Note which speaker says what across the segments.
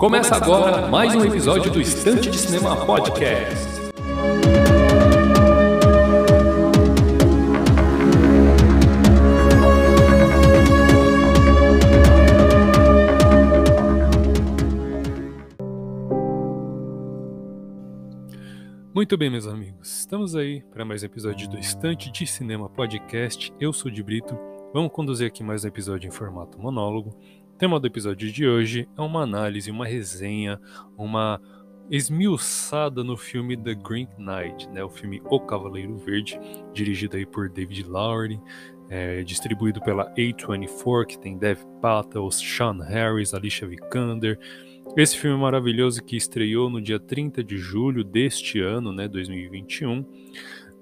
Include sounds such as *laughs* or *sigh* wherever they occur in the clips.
Speaker 1: Começa agora mais um episódio do Estante de Cinema Podcast. Muito bem, meus amigos, estamos aí para mais um episódio do Estante de Cinema Podcast. Eu sou de Brito, vamos conduzir aqui mais um episódio em formato monólogo. Tema do episódio de hoje é uma análise, uma resenha, uma esmiuçada no filme The Green Knight, né, o filme O Cavaleiro Verde, dirigido aí por David Lowery, é, distribuído pela A24, que tem Dev Patel, Sean Harris, Alicia Vikander, esse filme maravilhoso que estreou no dia 30 de julho deste ano, né, 2021.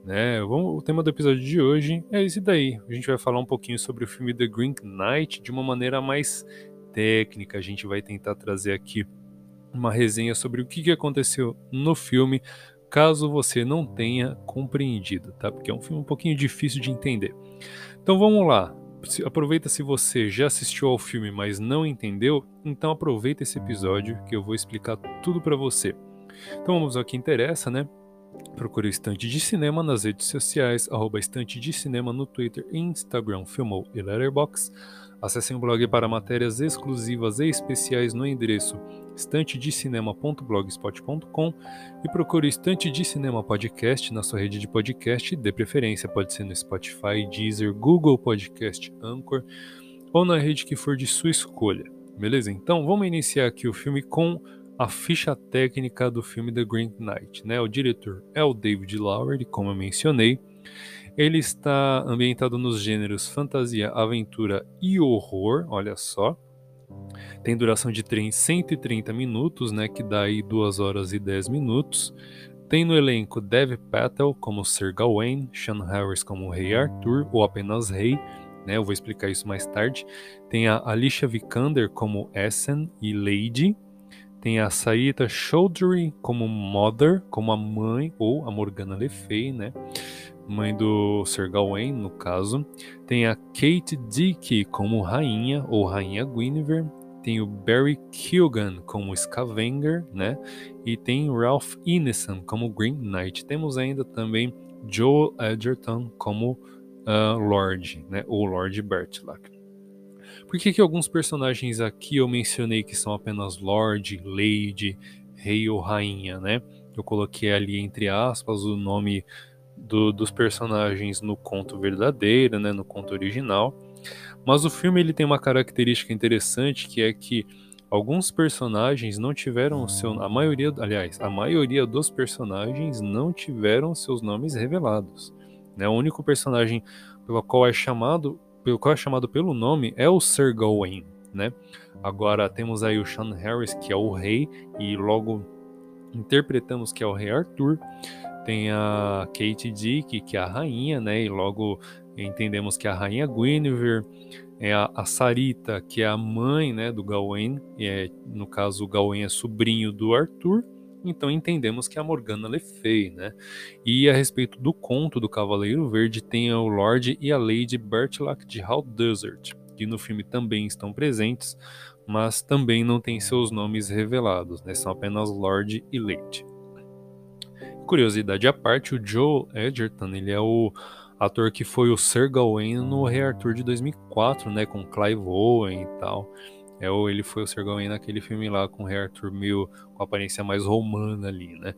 Speaker 1: Né, o tema do episódio de hoje é esse daí. A gente vai falar um pouquinho sobre o filme The Green Knight de uma maneira mais técnica. A gente vai tentar trazer aqui uma resenha sobre o que aconteceu no filme, caso você não tenha compreendido, tá? Porque é um filme um pouquinho difícil de entender. Então vamos lá aproveita se você já assistiu ao filme, mas não entendeu, então aproveita esse episódio que eu vou explicar tudo para você. Então vamos ao que interessa, né? Procure o Estante de Cinema nas redes sociais, arroba Estante de Cinema no Twitter, Instagram, Filmou e Letterboxd. Acessem o blog para matérias exclusivas e especiais no endereço estantedecinema.blogspot.com e procure o Estante de Cinema Podcast na sua rede de podcast, de preferência pode ser no Spotify, Deezer, Google Podcast, Anchor ou na rede que for de sua escolha. Beleza? Então vamos iniciar aqui o filme com a ficha técnica do filme The Green Knight. Né? O diretor é o David Lowery, como eu mencionei. Ele está ambientado nos gêneros fantasia, aventura e horror, olha só. Tem duração de 130 minutos, né, que dá aí 2 horas e 10 minutos. Tem no elenco Dev Patel como Sir Gawain, Sean Harris como Rei Arthur, ou apenas Rei, né, eu vou explicar isso mais tarde. Tem a Alicia Vikander como Essen e Lady. Tem a Saita Choudhury como Mother, como a mãe, ou a Morgana Le Fay, né? mãe do Sir Gawain, no caso. Tem a Kate Dickey como rainha, ou rainha Guinevere. Tem o Barry Keoghan como Scavenger, né? E tem Ralph Ineson como Green Knight. Temos ainda também Joel Edgerton como uh, Lord, né? Ou Lord Bertlack. Por que, que alguns personagens aqui eu mencionei que são apenas Lord, Lady, Rei ou Rainha, né? Eu coloquei ali entre aspas o nome do, dos personagens no conto verdadeiro, né, no conto original. Mas o filme ele tem uma característica interessante que é que alguns personagens não tiveram seu a maioria, aliás, a maioria dos personagens não tiveram seus nomes revelados. Né? O único personagem pelo qual é chamado, pelo qual é chamado pelo nome é o Sir Gawain, né? Agora temos aí o Sean Harris que é o rei e logo interpretamos que é o rei Arthur tem a Kate Dick, que é a rainha, né? E logo entendemos que é a rainha Guinevere, é a, a Sarita, que é a mãe, né, do Gawain, e é, no caso o Gawain é sobrinho do Arthur. Então entendemos que a Morgana Le Fay, né? E a respeito do conto do Cavaleiro Verde tem o Lord e a Lady Bertlack de Hal Desert, que no filme também estão presentes, mas também não têm seus nomes revelados, né? São apenas Lord e Lady curiosidade à parte, o Joe Edgerton, ele é o ator que foi o Sir Gawain no Rei Arthur de 2004, né, com Clive Owen e tal. É, ou ele foi o Sir Gawain naquele filme lá com o Rei Arthur meio com aparência mais romana ali, né?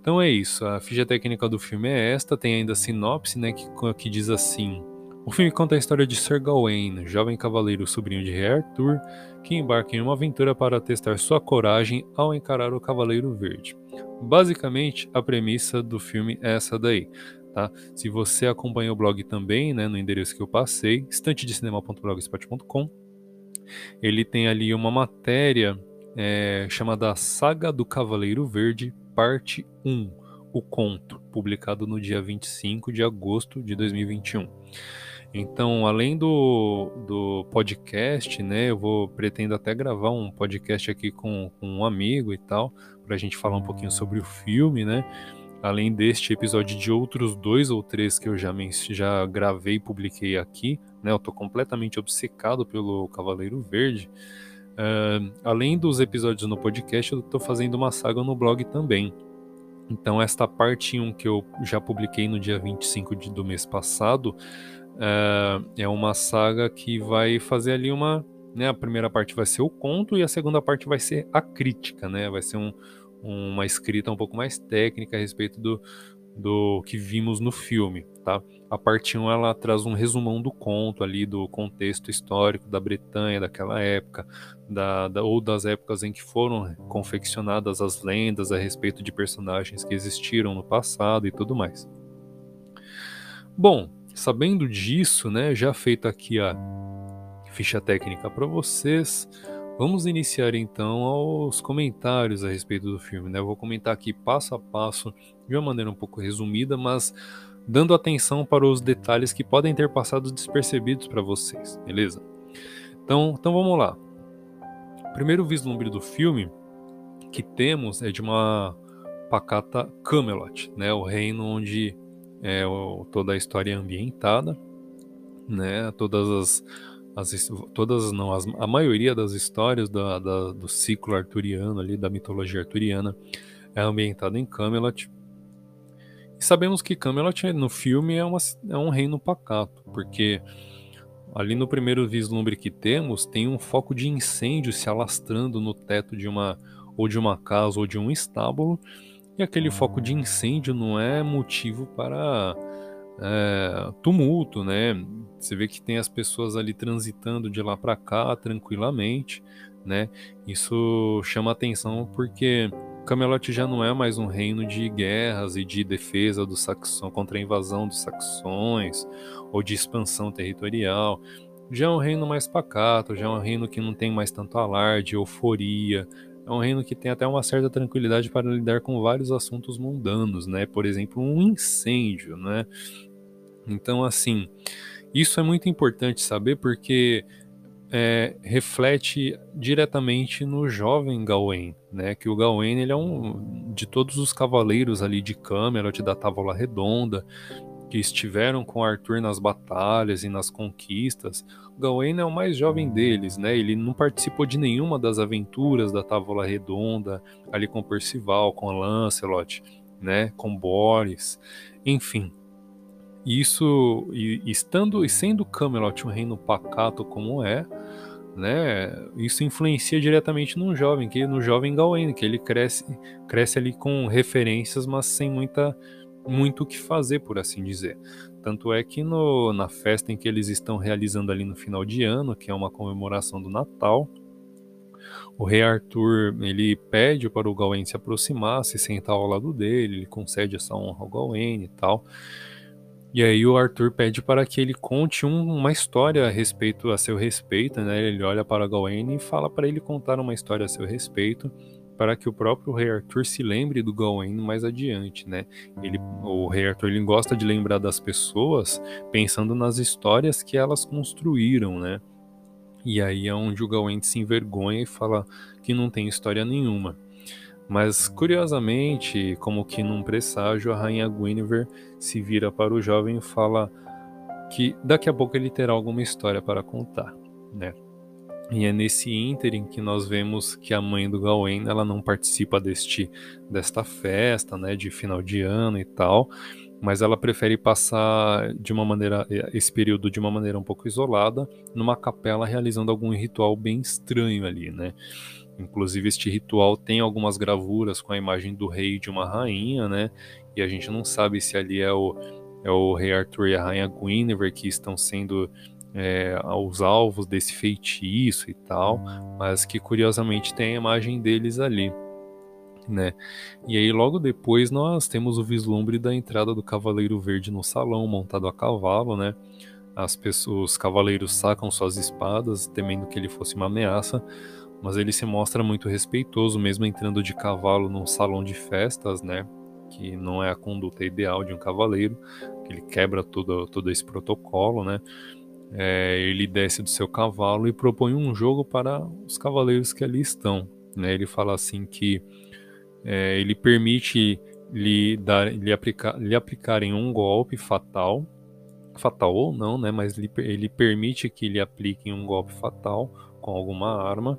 Speaker 1: Então é isso, a ficha técnica do filme é esta, tem ainda a sinopse, né, que, que diz assim: o filme conta a história de Sir Gawain, jovem cavaleiro sobrinho de Rei Arthur, que embarca em uma aventura para testar sua coragem ao encarar o Cavaleiro Verde. Basicamente, a premissa do filme é essa daí. Tá? Se você acompanha o blog também, né, no endereço que eu passei, estantedecinema.blogspot.com, ele tem ali uma matéria é, chamada Saga do Cavaleiro Verde, parte 1, o conto, publicado no dia 25 de agosto de 2021. Então, além do, do podcast, né, eu vou pretendo até gravar um podcast aqui com, com um amigo e tal, para a gente falar um pouquinho sobre o filme, né? Além deste episódio de outros dois ou três que eu já, já gravei e publiquei aqui, né? Eu tô completamente obcecado pelo Cavaleiro Verde. Uh, além dos episódios no podcast, eu estou fazendo uma saga no blog também. Então, esta parte 1 que eu já publiquei no dia 25 de, do mês passado uh, é uma saga que vai fazer ali uma. Né, a primeira parte vai ser o conto e a segunda parte vai ser a crítica, né? Vai ser um, uma escrita um pouco mais técnica a respeito do, do que vimos no filme, tá? A parte 1 ela traz um resumão do conto ali, do contexto histórico da Bretanha daquela época, da, da, ou das épocas em que foram confeccionadas as lendas a respeito de personagens que existiram no passado e tudo mais. Bom, sabendo disso, né, já feita aqui a ficha técnica para vocês, vamos iniciar então os comentários a respeito do filme. Né? Eu vou comentar aqui passo a passo de uma maneira um pouco resumida, mas dando atenção para os detalhes que podem ter passado despercebidos para vocês, beleza? Então, então vamos lá. O primeiro vislumbre do filme que temos é de uma pacata Camelot, né? O reino onde é, toda a história é ambientada, né? Todas as, as todas não, as, a maioria das histórias da, da, do ciclo arturiano ali, da mitologia arturiana, é ambientada em Camelot. E sabemos que Camelot no filme é, uma, é um reino pacato, porque ali no primeiro vislumbre que temos tem um foco de incêndio se alastrando no teto de uma ou de uma casa ou de um estábulo, e aquele foco de incêndio não é motivo para é, tumulto, né? Você vê que tem as pessoas ali transitando de lá para cá tranquilamente, né? Isso chama atenção porque Camelot já não é mais um reino de guerras e de defesa do saxão contra a invasão dos saxões ou de expansão territorial. Já é um reino mais pacato, já é um reino que não tem mais tanto alarde, euforia. É um reino que tem até uma certa tranquilidade para lidar com vários assuntos mundanos, né? Por exemplo, um incêndio, né? Então, assim, isso é muito importante saber porque é, reflete diretamente no jovem Gawain, né? Que o Gawain ele é um de todos os cavaleiros ali de Camelot da Távola Redonda que estiveram com Arthur nas batalhas e nas conquistas. Gawain é o mais jovem deles, né? Ele não participou de nenhuma das aventuras da Távola Redonda, ali com Percival, com Lancelot, né? Com Boris, enfim. Isso, e, estando e sendo Camelot um reino pacato como é, né? Isso influencia diretamente no jovem, que no jovem Gawain, que ele cresce, cresce ali com referências, mas sem muita muito o que fazer, por assim dizer. Tanto é que no, na festa em que eles estão realizando ali no final de ano, que é uma comemoração do Natal, o rei Arthur ele pede para o Gawain se aproximar, se sentar ao lado dele, ele concede essa honra ao Gawain e tal. E aí o Arthur pede para que ele conte um, uma história a respeito a seu respeito, né? Ele olha para Gawain e fala para ele contar uma história a seu respeito, para que o próprio rei Arthur se lembre do Gawain mais adiante, né? Ele, o rei Arthur ele gosta de lembrar das pessoas pensando nas histórias que elas construíram, né? E aí é onde o Gawain se envergonha e fala que não tem história nenhuma. Mas curiosamente, como que num presságio, a rainha Guinevere se vira para o jovem e fala que daqui a pouco ele terá alguma história para contar, né? E é nesse ínterim que nós vemos que a mãe do Gawain, ela não participa deste desta festa, né, de final de ano e tal, mas ela prefere passar de uma maneira esse período de uma maneira um pouco isolada, numa capela realizando algum ritual bem estranho ali, né? Inclusive, este ritual tem algumas gravuras com a imagem do rei e de uma rainha, né? E a gente não sabe se ali é o, é o rei Arthur e a rainha Guinevere que estão sendo é, os alvos desse feitiço e tal, mas que curiosamente tem a imagem deles ali. Né? E aí logo depois nós temos o vislumbre da entrada do Cavaleiro Verde no salão, montado a cavalo, né? As pessoas, os cavaleiros sacam suas espadas, temendo que ele fosse uma ameaça, mas ele se mostra muito respeitoso, mesmo entrando de cavalo num salão de festas, né? Que não é a conduta ideal de um cavaleiro, que ele quebra todo, todo esse protocolo, né? É, ele desce do seu cavalo e propõe um jogo para os cavaleiros que ali estão. Né? Ele fala assim que é, ele permite lhe, dar, lhe, aplicar, lhe aplicarem um golpe fatal, fatal ou não, né? mas ele, ele permite que lhe apliquem um golpe fatal com alguma arma,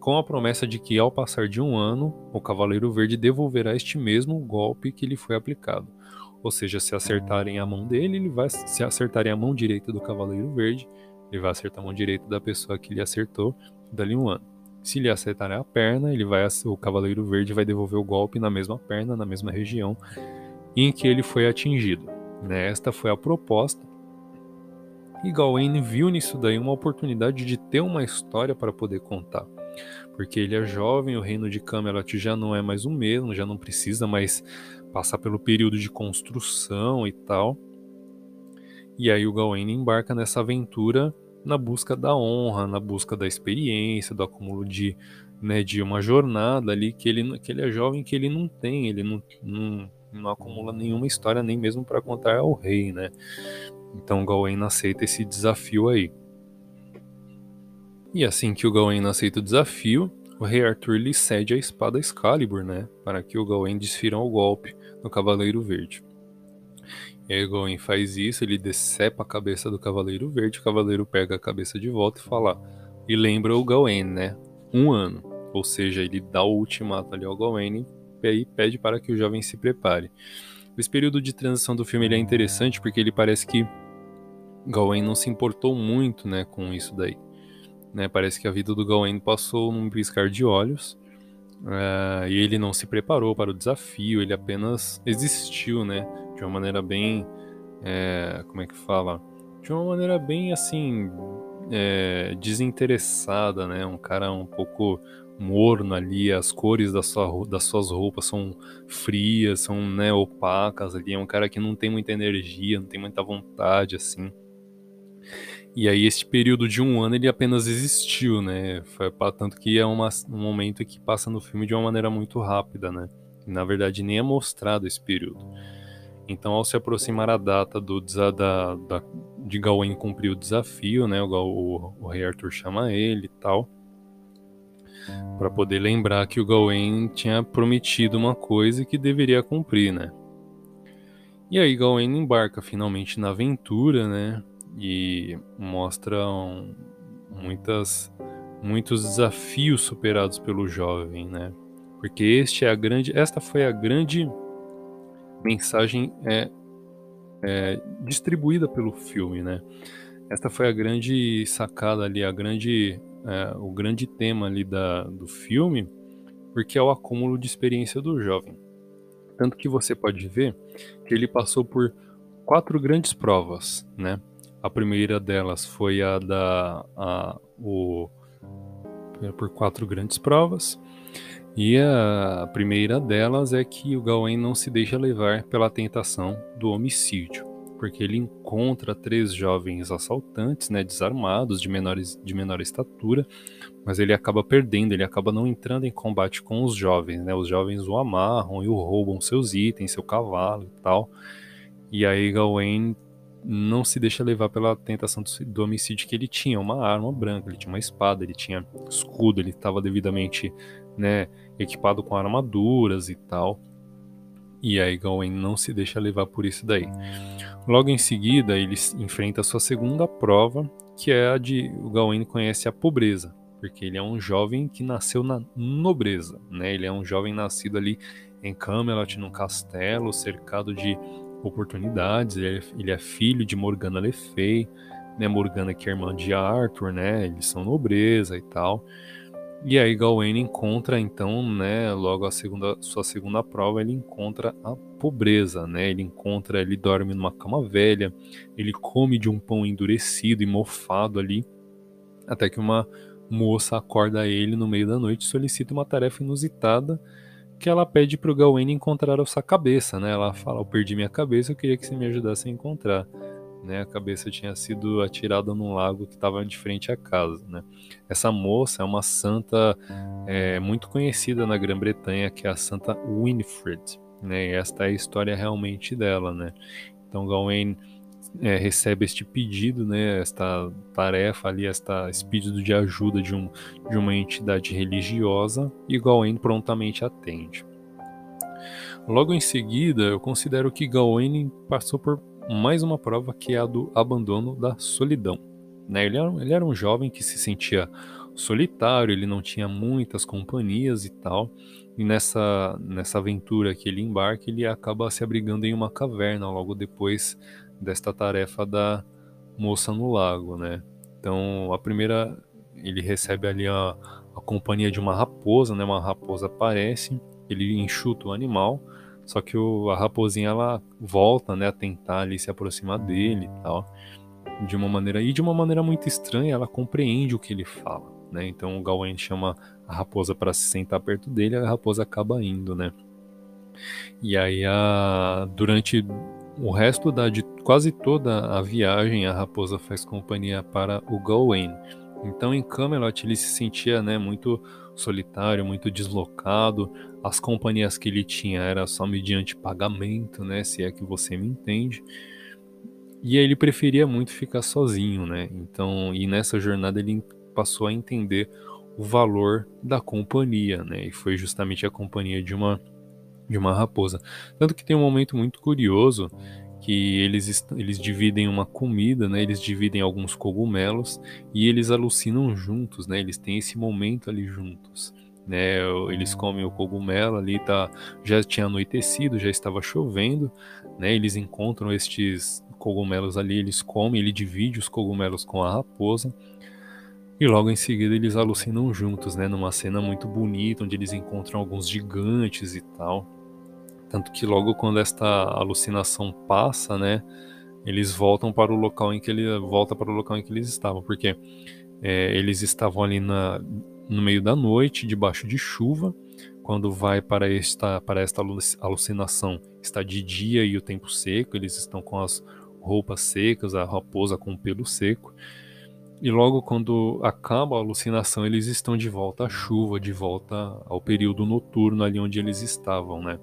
Speaker 1: com a promessa de que ao passar de um ano, o Cavaleiro Verde devolverá este mesmo golpe que lhe foi aplicado. Ou seja, se acertarem a mão dele, ele vai se acertarem a mão direita do Cavaleiro Verde, ele vai acertar a mão direita da pessoa que lhe acertou dali um ano. Se lhe acertarem a perna, ele vai o Cavaleiro Verde vai devolver o golpe na mesma perna, na mesma região em que ele foi atingido. Né? Esta foi a proposta. E Gawain viu nisso daí uma oportunidade de ter uma história para poder contar. Porque ele é jovem, o reino de Camelot já não é mais o mesmo, já não precisa mais passar pelo período de construção e tal. E aí o Gawain embarca nessa aventura na busca da honra, na busca da experiência, do acúmulo de, né, de uma jornada ali que ele, que ele é jovem, que ele não tem, ele não, não, não acumula nenhuma história nem mesmo para contar ao rei, né? Então Gawain aceita esse desafio aí. E assim que o Gawain aceita o desafio, o rei Arthur lhe cede a espada Excalibur, né, para que o Gawain desfira o golpe no Cavaleiro Verde. E Gawain faz isso, ele decepa a cabeça do Cavaleiro Verde, o Cavaleiro pega a cabeça de volta e fala, e lembra o Gawain, né, um ano, ou seja, ele dá o ultimato ali ao Gawain e pede para que o jovem se prepare. Esse período de transição do filme é interessante porque ele parece que Gawain não se importou muito, né, com isso daí. Né, parece que a vida do Gawain passou num piscar de olhos uh, e ele não se preparou para o desafio, ele apenas existiu, né, de uma maneira bem, é, como é que fala, de uma maneira bem assim é, desinteressada, né, um cara um pouco morno ali, as cores da sua, das suas roupas são frias, são né, opacas ali, é um cara que não tem muita energia, não tem muita vontade assim. E aí esse período de um ano ele apenas existiu, né? Foi tanto que é uma, um momento que passa no filme de uma maneira muito rápida, né? E, na verdade nem é mostrado esse período. Então ao se aproximar a data do da, da, de Gawain cumprir o desafio, né? O, o, o rei Arthur chama ele e tal para poder lembrar que o Gawain tinha prometido uma coisa que deveria cumprir, né? E aí Gawain embarca finalmente na aventura, né? E mostram muitas muitos desafios superados pelo jovem, né? Porque este é a grande, esta foi a grande mensagem é, é, distribuída pelo filme, né? Esta foi a grande sacada ali, a grande, é, o grande tema ali da, do filme, porque é o acúmulo de experiência do jovem. Tanto que você pode ver que ele passou por quatro grandes provas, né? A primeira delas foi a da a, o, por quatro grandes provas. E a primeira delas é que o Gawain não se deixa levar pela tentação do homicídio, porque ele encontra três jovens assaltantes, né, desarmados, de, menores, de menor estatura, mas ele acaba perdendo, ele acaba não entrando em combate com os jovens, né, os jovens o amarram e o roubam seus itens, seu cavalo e tal. E aí Gawain não se deixa levar pela tentação do homicídio que ele tinha uma arma branca, ele tinha uma espada, ele tinha escudo, ele estava devidamente né, equipado com armaduras e tal. E aí Gawain não se deixa levar por isso daí. Logo em seguida, ele enfrenta a sua segunda prova, que é a de o Gawain conhece a pobreza, porque ele é um jovem que nasceu na nobreza, né? Ele é um jovem nascido ali em Camelot, num castelo, cercado de oportunidades. Ele é, ele é filho de Morgana Le Fay, né? Morgana que é irmã de Arthur, né? Eles são nobreza e tal. E aí Gawain encontra então, né, logo a segunda sua segunda prova, ele encontra a pobreza, né? Ele encontra, ele dorme numa cama velha, ele come de um pão endurecido e mofado ali, até que uma moça acorda ele no meio da noite e solicita uma tarefa inusitada que ela pede pro Gawain encontrar a sua cabeça, né? Ela fala: "Eu perdi minha cabeça, eu queria que você me ajudasse a encontrar". Né? A cabeça tinha sido atirada num lago que estava de frente à casa, né? Essa moça é uma santa é, muito conhecida na Grã-Bretanha, que é a Santa Winifred, né? E esta é a história realmente dela, né? Então Gawain é, recebe este pedido, né, esta tarefa ali, esta, esse pedido de ajuda de, um, de uma entidade religiosa, e Gawain prontamente atende. Logo em seguida, eu considero que Gawain passou por mais uma prova que é a do abandono da solidão. Né? Ele, era, ele era um jovem que se sentia solitário, ele não tinha muitas companhias e tal. E nessa, nessa aventura que ele embarca, ele acaba se abrigando em uma caverna logo depois desta tarefa da moça no lago, né? Então, a primeira, ele recebe ali a, a companhia de uma raposa, né? Uma raposa aparece, ele enxuta o animal, só que o, a raposinha ela volta, né, a tentar ali se aproximar dele e tal, de uma maneira e de uma maneira muito estranha, ela compreende o que ele fala, né? Então o Gawain chama a raposa para se sentar perto dele, a raposa acaba indo, né? E aí a durante o resto da de quase toda a viagem a raposa faz companhia para o Gawain. Então em Camelot ele se sentia, né, muito solitário, muito deslocado. As companhias que ele tinha era só mediante pagamento, né, se é que você me entende. E ele preferia muito ficar sozinho, né? Então, e nessa jornada ele passou a entender o valor da companhia, né? E foi justamente a companhia de uma de uma raposa. Tanto que tem um momento muito curioso que eles, eles dividem uma comida, né? Eles dividem alguns cogumelos e eles alucinam juntos, né? Eles têm esse momento ali juntos, né? Eles comem o cogumelo ali, tá? Já tinha anoitecido, já estava chovendo, né? Eles encontram estes cogumelos ali, eles comem, ele divide os cogumelos com a raposa e logo em seguida eles alucinam juntos, né? Numa cena muito bonita, onde eles encontram alguns gigantes e tal. Tanto que logo quando esta alucinação passa, né? Eles voltam para o local em que ele volta para o local em que eles estavam, porque é, eles estavam ali na, no meio da noite, debaixo de chuva. Quando vai para esta para esta alucinação, está de dia e o tempo seco. Eles estão com as roupas secas, a raposa com o pelo seco. E logo quando acaba a alucinação, eles estão de volta à chuva, de volta ao período noturno ali onde eles estavam, né?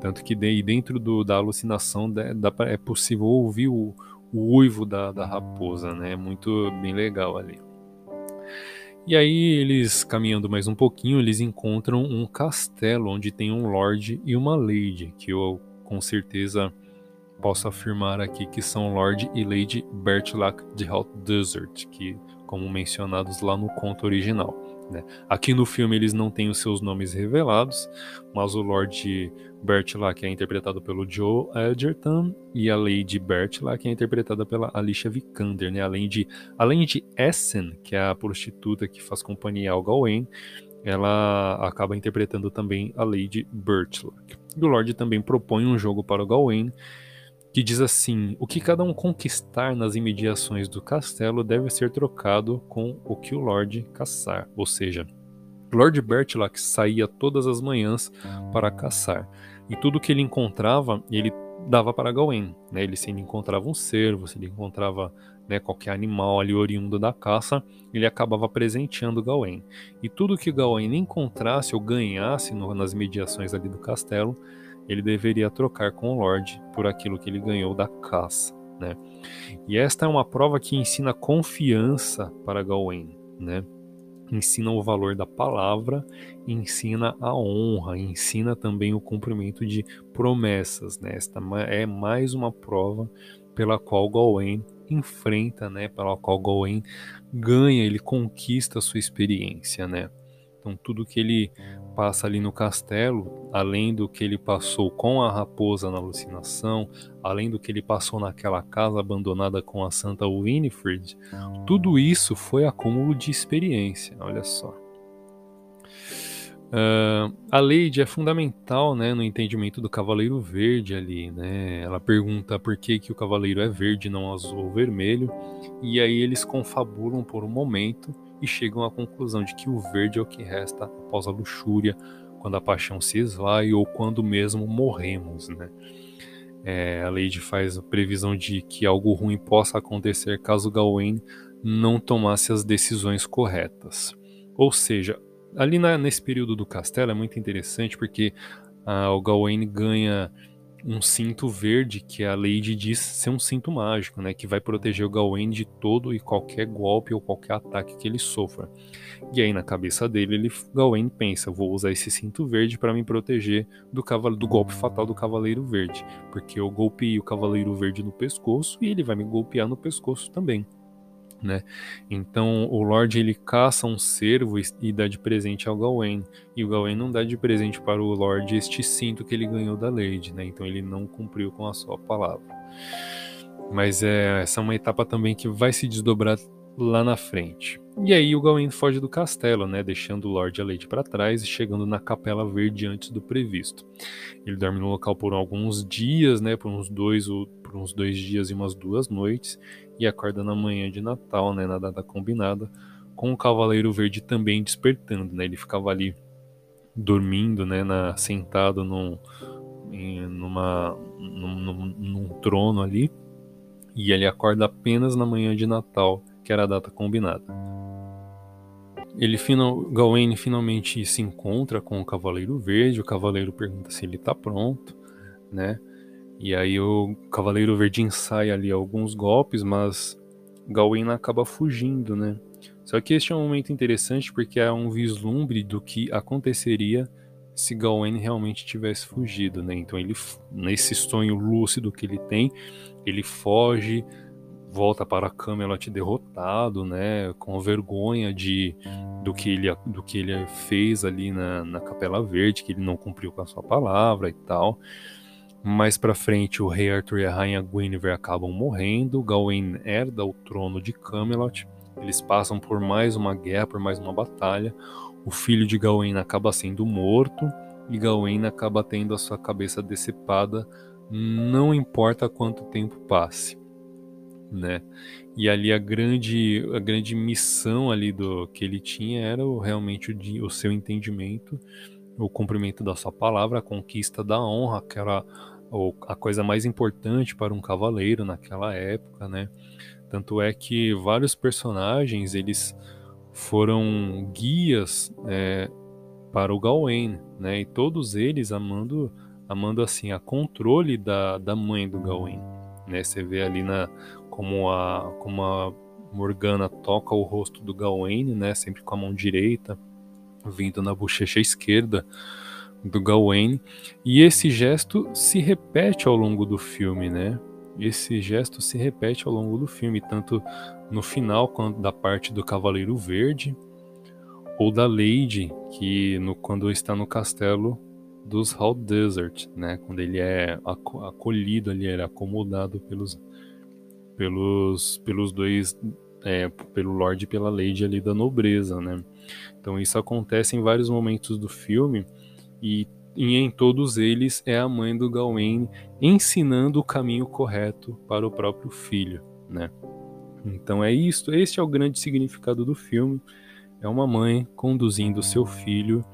Speaker 1: Tanto que dentro do, da alucinação dá, é possível ouvir o, o uivo da, da raposa, né? É muito bem legal ali. E aí eles caminhando mais um pouquinho, eles encontram um castelo onde tem um lord e uma lady, que eu com certeza posso afirmar aqui que são Lord e Lady Bertilac de Hot Desert, que como mencionados lá no conto original. Né? Aqui no filme eles não têm os seus nomes revelados, mas o Lord Bertilac é interpretado pelo Joe Edgerton e a Lady Bertilac é interpretada pela Alicia Vikander, né? Além de além de Essen, que é a prostituta que faz companhia ao Gawain, ela acaba interpretando também a Lady Bertilac. E o Lord também propõe um jogo para o Gawain que diz assim: o que cada um conquistar nas imediações do castelo deve ser trocado com o que o Lorde caçar. Ou seja, Lord Bertilac saía todas as manhãs para caçar e tudo que ele encontrava ele dava para Gawain. Né? Ele se ele encontrava um cervo, se ele encontrava né, qualquer animal ali oriundo da caça, ele acabava presenteando Gawain. E tudo que Gawain encontrasse ou ganhasse no, nas mediações ali do castelo, ele deveria trocar com o Lorde por aquilo que ele ganhou da caça. Né? E esta é uma prova que ensina confiança para Gawain, né? ensina o valor da palavra, ensina a honra, ensina também o cumprimento de promessas. Né? Esta é mais uma prova pela qual Gawain enfrenta, né? pela qual Gawain ganha, ele conquista a sua experiência. Né? Então, tudo que ele passa ali no castelo, além do que ele passou com a raposa na alucinação, além do que ele passou naquela casa abandonada com a Santa Winifred, tudo isso foi acúmulo de experiência. Olha só. Uh, a Lady é fundamental né, no entendimento do Cavaleiro Verde ali. Né? Ela pergunta por que, que o Cavaleiro é verde, não azul ou vermelho, e aí eles confabulam por um momento e chegam à conclusão de que o verde é o que resta após a luxúria, quando a paixão se esvai ou quando mesmo morremos, né? É, a Lady faz a previsão de que algo ruim possa acontecer caso Gawain não tomasse as decisões corretas. Ou seja, ali na, nesse período do castelo é muito interessante porque ah, o Gawain ganha um cinto verde que a Lady diz ser um cinto mágico, né, que vai proteger o Gawain de todo e qualquer golpe ou qualquer ataque que ele sofra. E aí na cabeça dele, ele Gawain pensa, vou usar esse cinto verde para me proteger do, do golpe fatal do Cavaleiro Verde, porque eu golpeei o Cavaleiro Verde no pescoço e ele vai me golpear no pescoço também. Né? Então o Lorde ele caça um cervo e dá de presente ao Gawain, e o Gawain não dá de presente para o Lorde este cinto que ele ganhou da Lady, né? Então ele não cumpriu com a sua palavra. Mas é, essa é uma etapa também que vai se desdobrar lá na frente. E aí o Gawain foge do castelo, né, deixando o Lorde e a Lady para trás e chegando na Capela Verde antes do previsto. Ele dorme no local por alguns dias, né, por uns dois ou por uns dois dias e umas duas noites, e acorda na manhã de Natal, né, na data combinada, com o Cavaleiro Verde também despertando, né, ele ficava ali dormindo, né, na, sentado num, em, numa, num, num, num trono ali, e ele acorda apenas na manhã de Natal, que era a data combinada. Ele final, Gawain finalmente se encontra com o Cavaleiro Verde. O Cavaleiro pergunta se ele está pronto, né? E aí o Cavaleiro Verde ensaia ali alguns golpes, mas Gawain acaba fugindo, né? Só que este é um momento interessante porque é um vislumbre do que aconteceria se Gawain realmente tivesse fugido, né? Então ele nesse sonho lúcido que ele tem, ele foge, volta para Camelot derrotado, né, com vergonha de do que ele do que ele fez ali na, na Capela Verde, que ele não cumpriu com a sua palavra e tal. Mais para frente, o rei Arthur e a rainha Guinevere acabam morrendo, Gawain herda o trono de Camelot. Eles passam por mais uma guerra, por mais uma batalha. O filho de Gawain acaba sendo morto e Gawain acaba tendo a sua cabeça decepada, não importa quanto tempo passe né? E ali a grande a grande missão ali do que ele tinha era o, realmente o, o seu entendimento, o cumprimento da sua palavra, a conquista da honra, que era a coisa mais importante para um cavaleiro naquela época, né? Tanto é que vários personagens eles foram guias é, para o Gawain, né? E todos eles amando amando assim a controle da, da mãe do Gawain, né? Você vê ali na como a, como a Morgana toca o rosto do Gawain, né, sempre com a mão direita, vindo na bochecha esquerda do Gawain, e esse gesto se repete ao longo do filme, né? Esse gesto se repete ao longo do filme, tanto no final quanto da parte do Cavaleiro Verde ou da Lady, que no, quando está no castelo dos Hall Desert, né? Quando ele é acolhido ele é acomodado pelos pelos, pelos dois, é, pelo Lorde e pela Lady ali da nobreza, né? Então isso acontece em vários momentos do filme e, e em todos eles é a mãe do Gawain ensinando o caminho correto para o próprio filho, né? Então é isso, este é o grande significado do filme. É uma mãe conduzindo seu filho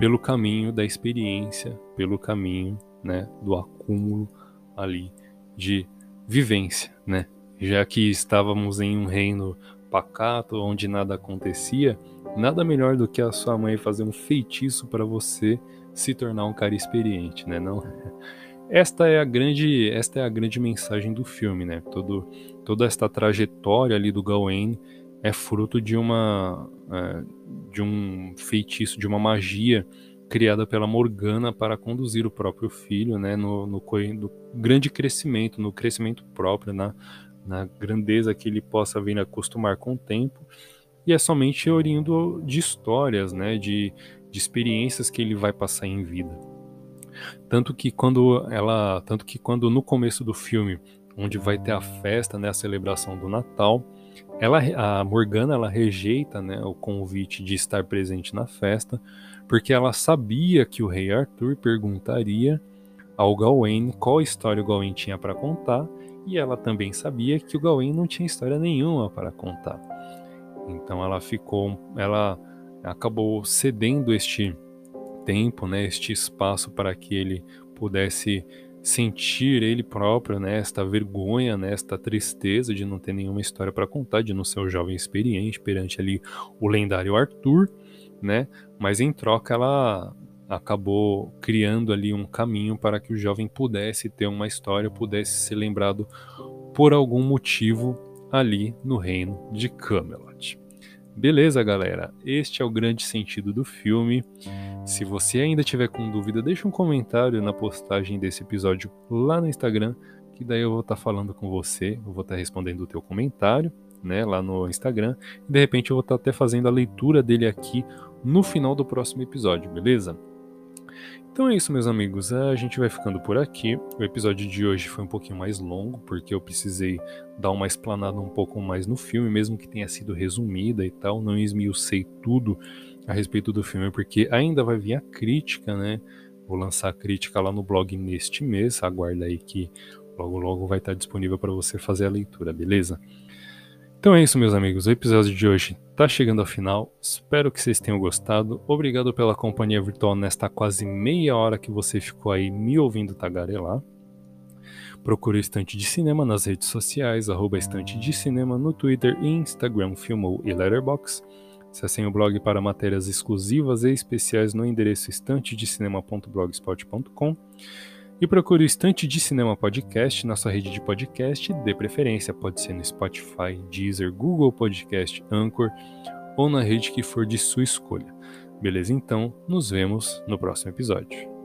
Speaker 1: pelo caminho da experiência, pelo caminho, né, do acúmulo ali de vivência, né? Já que estávamos em um reino pacato onde nada acontecia, nada melhor do que a sua mãe fazer um feitiço para você se tornar um cara experiente, né? Não. *laughs* Esta é a grande, esta é a grande mensagem do filme, né? Todo, toda esta trajetória ali do Gawain é fruto de uma, é, de um feitiço, de uma magia criada pela Morgana para conduzir o próprio filho, né? No, no, no grande crescimento, no crescimento próprio, na na grandeza que ele possa vir a acostumar com o tempo, e é somente orindo de histórias, né, de, de experiências que ele vai passar em vida. Tanto que quando ela, tanto que quando no começo do filme, onde vai ter a festa, né, a celebração do Natal, ela, a Morgana, ela rejeita, né, o convite de estar presente na festa, porque ela sabia que o rei Arthur perguntaria ao Gawain qual história o Gawain tinha para contar e ela também sabia que o Gawain não tinha história nenhuma para contar. Então ela ficou, ela acabou cedendo este tempo, né, este espaço para que ele pudesse sentir ele próprio, né, esta vergonha, né, esta tristeza de não ter nenhuma história para contar, de não ser um jovem experiente perante ali o lendário Arthur, né? Mas em troca ela acabou criando ali um caminho para que o jovem pudesse ter uma história, pudesse ser lembrado por algum motivo ali no reino de Camelot. Beleza, galera? Este é o grande sentido do filme. Se você ainda tiver com dúvida, deixa um comentário na postagem desse episódio lá no Instagram, que daí eu vou estar tá falando com você, eu vou estar tá respondendo o teu comentário, né, lá no Instagram. De repente eu vou estar até fazendo a leitura dele aqui no final do próximo episódio, beleza? Então é isso, meus amigos. A gente vai ficando por aqui. O episódio de hoje foi um pouquinho mais longo, porque eu precisei dar uma explanada um pouco mais no filme, mesmo que tenha sido resumida e tal. Não esmiucei tudo a respeito do filme, porque ainda vai vir a crítica, né? Vou lançar a crítica lá no blog neste mês. Aguarda aí que logo logo vai estar disponível para você fazer a leitura, beleza? Então é isso, meus amigos. O episódio de hoje está chegando ao final. Espero que vocês tenham gostado. Obrigado pela companhia virtual nesta quase meia hora que você ficou aí me ouvindo tagarelar. Procure o Estante de Cinema nas redes sociais, arroba Estante de Cinema no Twitter, Instagram, Filmou e Letterboxd. Acessem o blog para matérias exclusivas e especiais no endereço estantedecinema.blogspot.com. E procure o Estante de Cinema Podcast na sua rede de podcast, de preferência, pode ser no Spotify, Deezer, Google Podcast, Anchor ou na rede que for de sua escolha. Beleza? Então, nos vemos no próximo episódio.